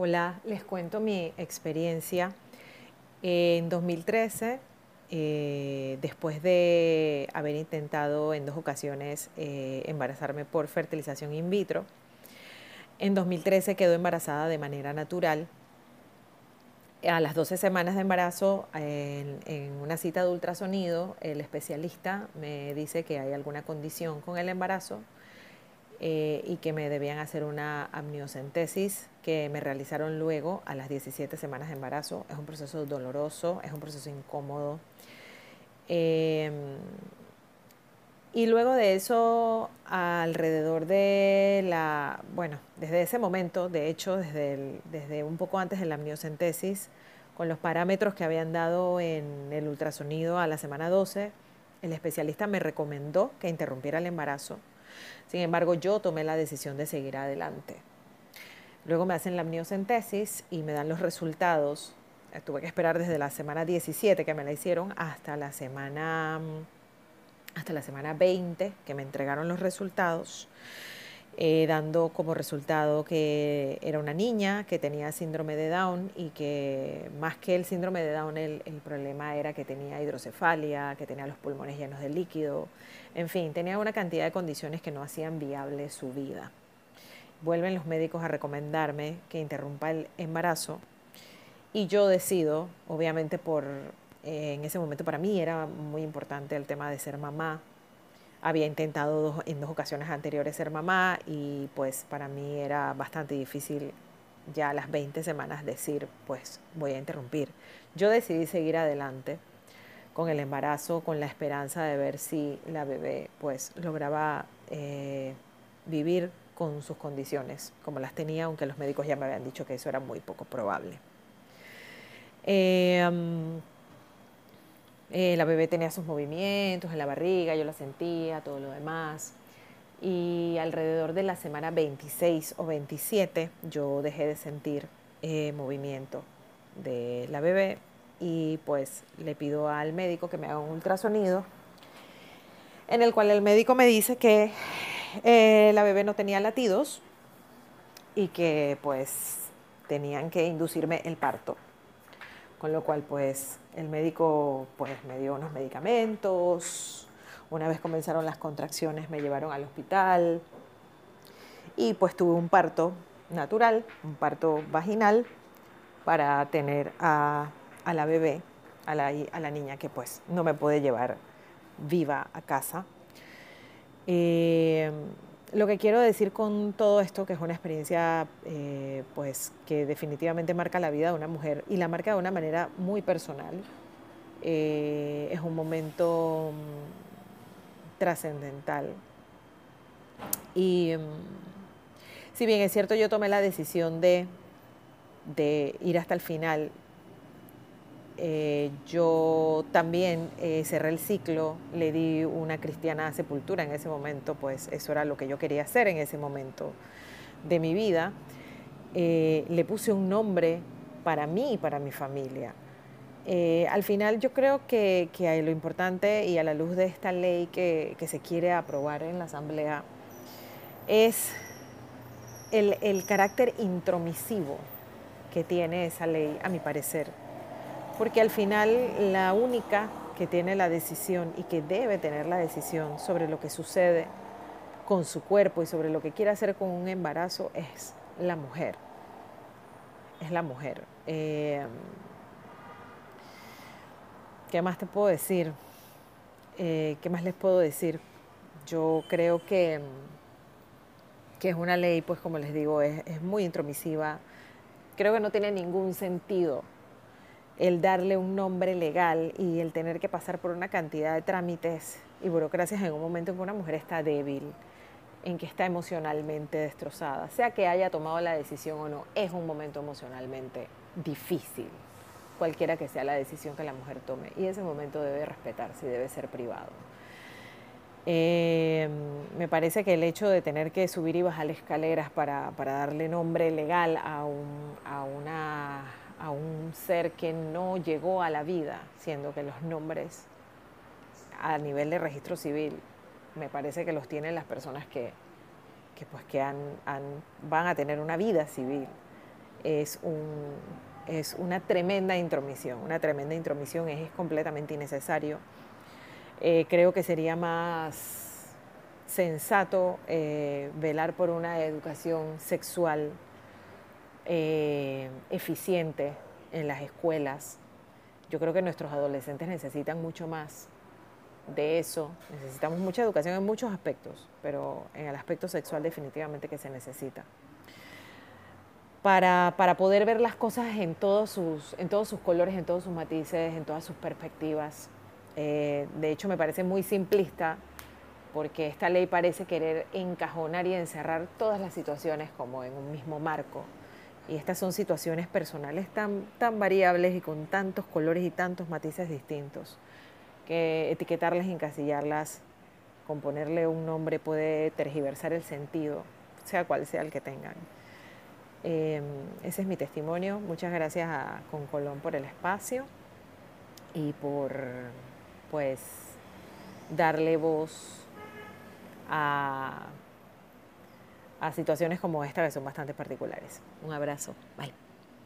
Hola, les cuento mi experiencia. En 2013, eh, después de haber intentado en dos ocasiones eh, embarazarme por fertilización in vitro, en 2013 quedó embarazada de manera natural. A las 12 semanas de embarazo, en, en una cita de ultrasonido, el especialista me dice que hay alguna condición con el embarazo eh, y que me debían hacer una amniocentesis que me realizaron luego a las 17 semanas de embarazo. Es un proceso doloroso, es un proceso incómodo. Em, y luego de eso, alrededor de la, bueno, desde ese momento, de hecho, desde, desde un poco antes de la amniocentesis, con los parámetros que habían dado en el ultrasonido a la semana 12, el especialista me recomendó que interrumpiera el embarazo sin embargo, yo tomé la decisión de seguir adelante. Luego me hacen la amniocentesis y me dan los resultados. Eh, tuve que esperar desde la semana 17 que me la hicieron hasta la semana hasta la semana 20 que me entregaron los resultados. Eh, dando como resultado que era una niña que tenía síndrome de Down y que más que el síndrome de Down el, problema era que tenía hidrocefalia, que tenía los pulmones llenos de líquido, en fin, tenía una cantidad de condiciones que no hacían viable su vida. Vuelven los médicos a recomendarme que interrumpa el embarazo y yo decido, obviamente por, eh, en ese momento para mí era muy importante el tema de ser mamá, había intentado en dos ocasiones anteriores ser mamá y pues para mí era bastante difícil ya a las 20 semanas decir pues voy a interrumpir. Yo decidí seguir adelante con el embarazo, con la esperanza de ver si la bebé pues lograba eh, vivir con sus condiciones como las tenía, aunque los médicos ya me habían dicho que eso era muy poco probable. Eh, eh, la bebé tenía sus movimientos en la barriga, yo la sentía, todo lo demás. Y alrededor de la semana 26 o 27 yo dejé de sentir eh, movimiento de la bebé y pues le pido al médico que me haga un ultrasonido en el cual el médico me dice que eh, la bebé no tenía latidos y que pues tenían que inducirme el parto con lo cual pues el médico pues me dio unos medicamentos, una vez comenzaron las contracciones me llevaron al hospital y pues tuve un parto natural, un parto vaginal para tener a, la bebé, a la, a la, niña que pues no me puede llevar viva a casa. Eh, lo que quiero decir con todo esto, que es una experiencia eh, pues, que definitivamente marca la vida de una mujer y la marca de una manera muy personal, eh, es un momento mm, trascendental. Y mm, si bien es cierto, yo tomé la decisión de, de ir hasta el final eh, yo también eh, cerré el ciclo, le di una cristiana sepultura en ese momento, pues eso era lo que yo quería hacer en ese momento de mi vida. Eh, le puse un nombre para mí y para mi familia. al final yo creo que, que, lo importante y a la luz de esta ley que, que se quiere aprobar en la Asamblea es el, el carácter intromisivo que tiene esa ley, a mi parecer porque al final la única que tiene la decisión y que debe tener la decisión sobre lo que sucede con su cuerpo y sobre lo que quiere hacer con un embarazo es la mujer. Es la mujer. Eh, ¿Qué más te puedo decir? Eh, ¿Qué más les puedo decir? Yo creo que, que es una ley, pues como les digo, es, es muy intromisiva. Creo que no tiene ningún sentido el darle un nombre legal y el tener que pasar por una cantidad de trámites y burocracias en un momento en que una mujer está débil, en que está emocionalmente destrozada, sea que haya tomado la decisión o no, es un momento emocionalmente difícil, cualquiera que sea la decisión que la mujer tome, y ese momento debe respetarse y debe ser privado. Eh, me parece que el hecho de tener que subir y bajar escaleras para, para darle nombre legal a, un, a una a un ser que no llegó a la vida, siendo que los nombres a nivel de registro civil me parece que los tienen las personas que, pues, que van a tener una vida civil. es, un, es una tremenda intromisión, una tremenda intromisión, es, completamente innecesario. Eh, creo que sería más sensato eh, velar por una educación sexual eh, eficiente en las escuelas. Yo creo que nuestros adolescentes necesitan mucho más de eso. Necesitamos mucha educación en muchos aspectos, pero en el aspecto sexual definitivamente que se necesita. Para, poder ver las cosas en todos, sus, en todos sus colores, en todos sus matices, en todas sus perspectivas. Eh, de hecho, me parece muy simplista porque esta ley parece querer encajonar y encerrar todas las situaciones como en un mismo marco. Y estas son situaciones personales tan, tan variables y con tantos colores y tantos matices distintos que etiquetarlas encasillarlas con ponerle un nombre puede tergiversar el sentido, sea cual sea el que tengan. Em, ese es mi testimonio. Muchas gracias a Concolón por el espacio y por pues darle voz a, a situaciones como esta que son bastante particulares. Un abrazo. Bye.